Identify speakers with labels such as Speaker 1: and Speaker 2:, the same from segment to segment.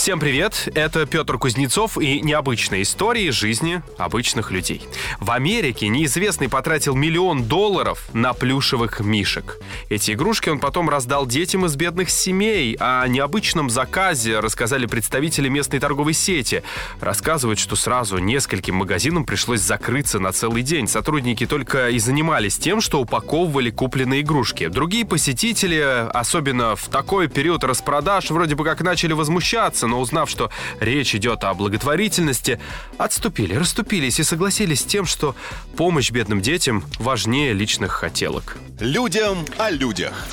Speaker 1: Всем привет! Это Петр Кузнецов и необычные истории жизни обычных людей. В Америке неизвестный потратил миллион долларов на плюшевых мишек. Эти игрушки он потом раздал детям из бедных семей. О необычном заказе рассказали представители местной торговой сети. Рассказывают, что сразу нескольким магазинам пришлось закрыться на целый день. Сотрудники только и занимались тем, что упаковывали купленные игрушки. Другие посетители, особенно в такой период распродаж, вроде бы как начали возмущаться, но узнав, что речь идет о благотворительности, отступили, расступились и согласились с тем, что помощь бедным детям важнее личных хотелок.
Speaker 2: Людям о людях.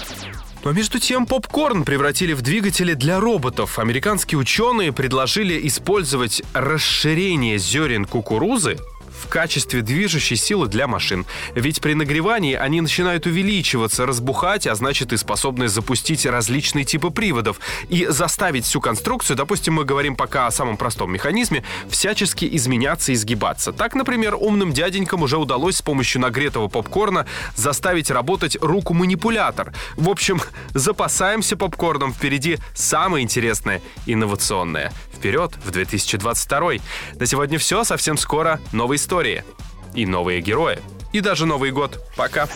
Speaker 1: Но между тем попкорн превратили в двигатели для роботов. Американские ученые предложили использовать расширение зерен кукурузы в качестве движущей силы для машин. Ведь при нагревании они начинают увеличиваться, разбухать, а значит и способны запустить различные типы приводов и заставить всю конструкцию, допустим, мы говорим пока о самом простом механизме, всячески изменяться и изгибаться. Так, например, умным дяденькам уже удалось с помощью нагретого попкорна заставить работать руку-манипулятор. В общем, запасаемся попкорном, впереди самое интересное инновационное. Вперед в 2022. На сегодня все, совсем скоро новые истории и новые герои. И даже Новый год. Пока.